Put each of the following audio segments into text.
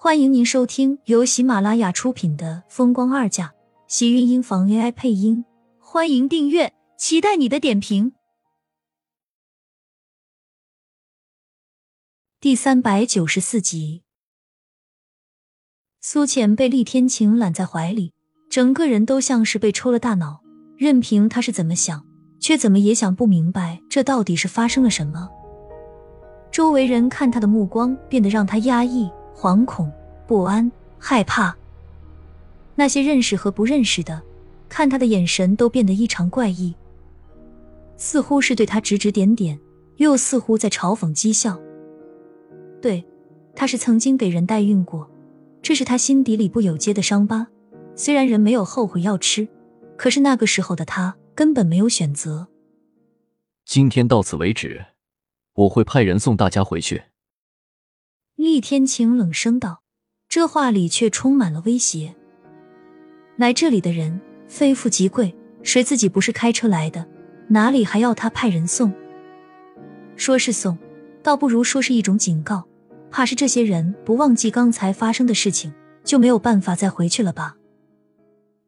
欢迎您收听由喜马拉雅出品的《风光二嫁》，喜运音房 AI 配音。欢迎订阅，期待你的点评。第三百九十四集，苏浅被厉天晴揽在怀里，整个人都像是被抽了大脑，任凭他是怎么想，却怎么也想不明白这到底是发生了什么。周围人看他的目光变得让他压抑。惶恐、不安、害怕，那些认识和不认识的，看他的眼神都变得异常怪异，似乎是对他指指点点，又似乎在嘲讽讥笑。对，他是曾经给人代孕过，这是他心底里不有结的伤疤。虽然人没有后悔药吃，可是那个时候的他根本没有选择。今天到此为止，我会派人送大家回去。厉天晴冷声道，这话里却充满了威胁。来这里的人非富即贵，谁自己不是开车来的？哪里还要他派人送？说是送，倒不如说是一种警告，怕是这些人不忘记刚才发生的事情，就没有办法再回去了吧？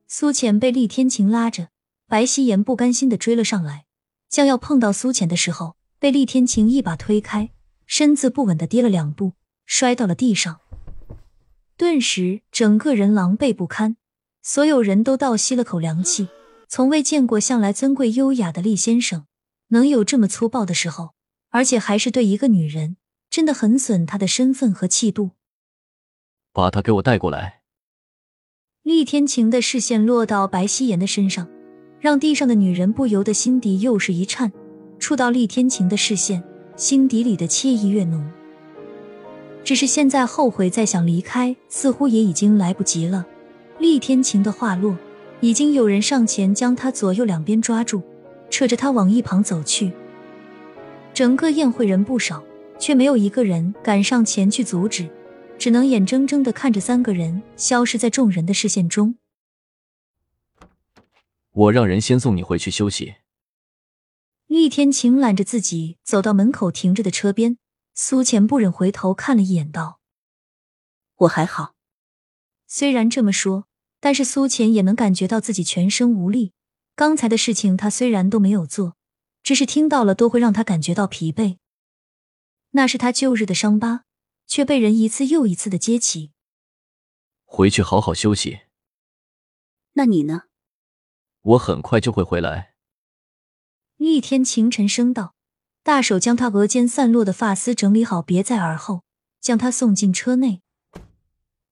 苏浅被厉天晴拉着，白希言不甘心的追了上来，将要碰到苏浅的时候，被厉天晴一把推开，身子不稳的跌了两步。摔到了地上，顿时整个人狼狈不堪。所有人都倒吸了口凉气，从未见过向来尊贵优雅的厉先生能有这么粗暴的时候，而且还是对一个女人，真的很损他的身份和气度。把他给我带过来。厉天晴的视线落到白希言的身上，让地上的女人不由得心底又是一颤。触到厉天晴的视线，心底里的惬意越浓。只是现在后悔再想离开，似乎也已经来不及了。厉天晴的话落，已经有人上前将他左右两边抓住，扯着他往一旁走去。整个宴会人不少，却没有一个人敢上前去阻止，只能眼睁睁的看着三个人消失在众人的视线中。我让人先送你回去休息。厉天晴揽着自己走到门口停着的车边。苏浅不忍回头看了一眼，道：“我还好。”虽然这么说，但是苏浅也能感觉到自己全身无力。刚才的事情，他虽然都没有做，只是听到了，都会让他感觉到疲惫。那是他旧日的伤疤，却被人一次又一次的揭起。回去好好休息。那你呢？我很快就会回来。厉天晴沉声道。大手将他额间散落的发丝整理好，别在耳后，将他送进车内。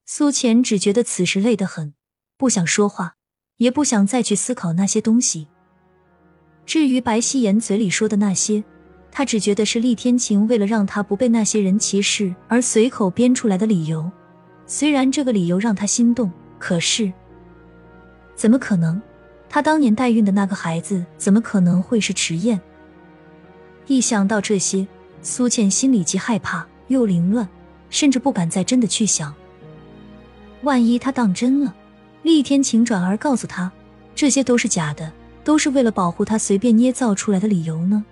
苏浅只觉得此时累得很，不想说话，也不想再去思考那些东西。至于白希言嘴里说的那些，他只觉得是厉天晴为了让他不被那些人歧视而随口编出来的理由。虽然这个理由让他心动，可是怎么可能？他当年代孕的那个孩子，怎么可能会是迟燕？一想到这些，苏倩心里既害怕又凌乱，甚至不敢再真的去想。万一他当真了，厉天晴转而告诉他这些都是假的，都是为了保护他随便捏造出来的理由呢？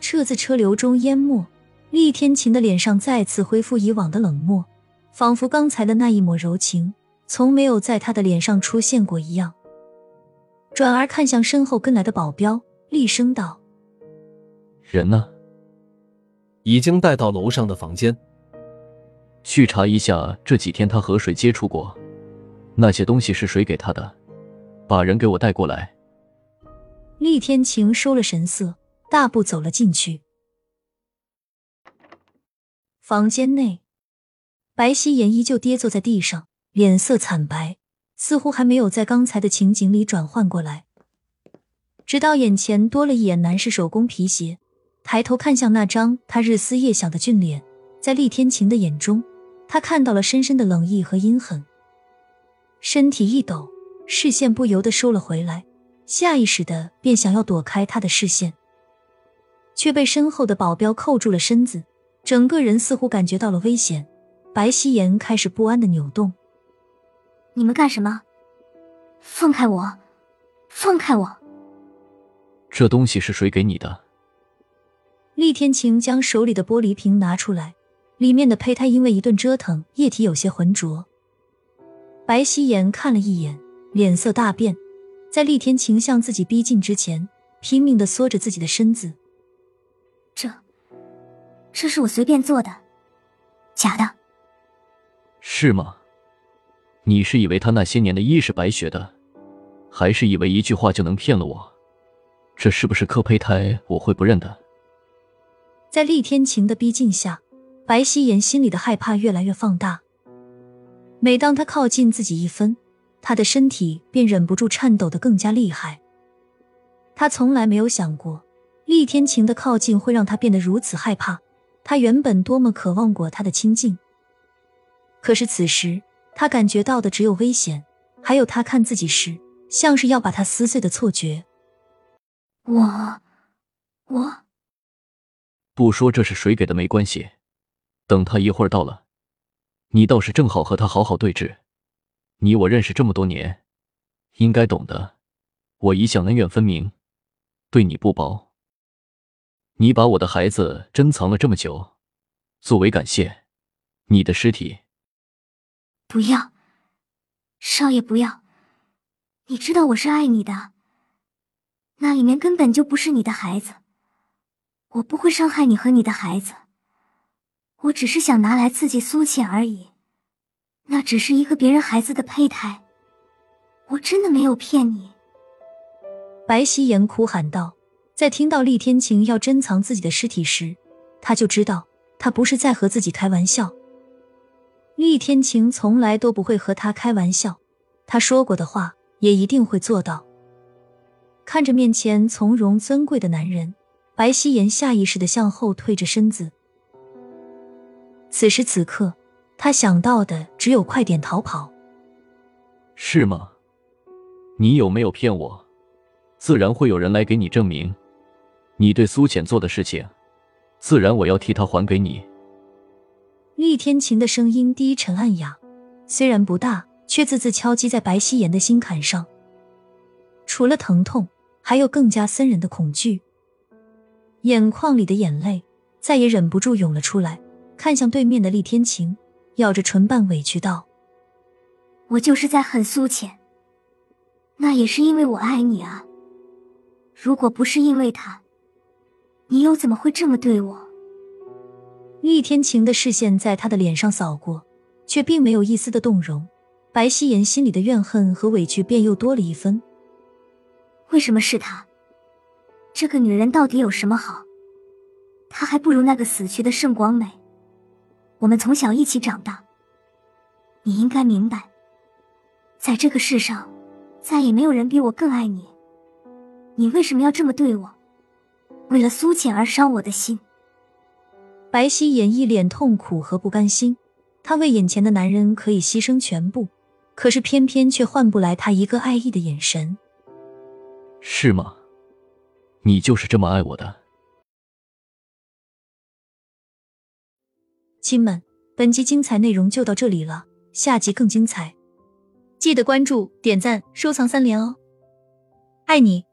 车子车流中淹没，厉天晴的脸上再次恢复以往的冷漠，仿佛刚才的那一抹柔情从没有在他的脸上出现过一样。转而看向身后跟来的保镖，厉声道。人呢？已经带到楼上的房间。去查一下这几天他和谁接触过，那些东西是谁给他的？把人给我带过来。厉天晴收了神色，大步走了进去。房间内，白希言依旧跌坐在地上，脸色惨白，似乎还没有在刚才的情景里转换过来。直到眼前多了一眼男士手工皮鞋。抬头看向那张他日思夜想的俊脸，在厉天晴的眼中，他看到了深深的冷意和阴狠。身体一抖，视线不由得收了回来，下意识的便想要躲开他的视线，却被身后的保镖扣住了身子，整个人似乎感觉到了危险。白希言开始不安的扭动：“你们干什么？放开我！放开我！这东西是谁给你的？”厉天晴将手里的玻璃瓶拿出来，里面的胚胎因为一顿折腾，液体有些浑浊。白希言看了一眼，脸色大变，在厉天晴向自己逼近之前，拼命的缩着自己的身子。这，这是我随便做的，假的。是吗？你是以为他那些年的医是白学的，还是以为一句话就能骗了我？这是不是磕胚胎？我会不认的。在厉天晴的逼近下，白希言心里的害怕越来越放大。每当他靠近自己一分，他的身体便忍不住颤抖的更加厉害。他从来没有想过，厉天晴的靠近会让他变得如此害怕。他原本多么渴望过他的亲近，可是此时他感觉到的只有危险，还有他看自己时像是要把他撕碎的错觉。我，我不说这是谁给的没关系，等他一会儿到了。你倒是正好和他好好对峙。你我认识这么多年，应该懂得，我一向恩怨分明，对你不薄。你把我的孩子珍藏了这么久，作为感谢，你的尸体不要，少爷不要。你知道我是爱你的，那里面根本就不是你的孩子，我不会伤害你和你的孩子。我只是想拿来刺激苏浅而已，那只是一个别人孩子的胚胎，我真的没有骗你。白希言哭喊道，在听到厉天晴要珍藏自己的尸体时，他就知道他不是在和自己开玩笑。厉天晴从来都不会和他开玩笑，他说过的话也一定会做到。看着面前从容尊贵的男人，白希言下意识的向后退着身子。此时此刻，他想到的只有快点逃跑。是吗？你有没有骗我？自然会有人来给你证明，你对苏浅做的事情，自然我要替他还给你。厉天晴的声音低沉暗哑，虽然不大，却字字敲击在白希言的心坎上。除了疼痛，还有更加森人的恐惧。眼眶里的眼泪再也忍不住涌了出来。看向对面的厉天晴，咬着唇瓣委屈道：“我就是在恨苏浅，那也是因为我爱你啊。如果不是因为他，你又怎么会这么对我？”厉天晴的视线在他的脸上扫过，却并没有一丝的动容。白希言心里的怨恨和委屈便又多了一分。为什么是他？这个女人到底有什么好？她还不如那个死去的盛广美。我们从小一起长大，你应该明白，在这个世上，再也没有人比我更爱你。你为什么要这么对我？为了苏浅而伤我的心。白希言一脸痛苦和不甘心，她为眼前的男人可以牺牲全部，可是偏偏却换不来他一个爱意的眼神。是吗？你就是这么爱我的？亲们，本集精彩内容就到这里了，下集更精彩，记得关注、点赞、收藏三连哦，爱你。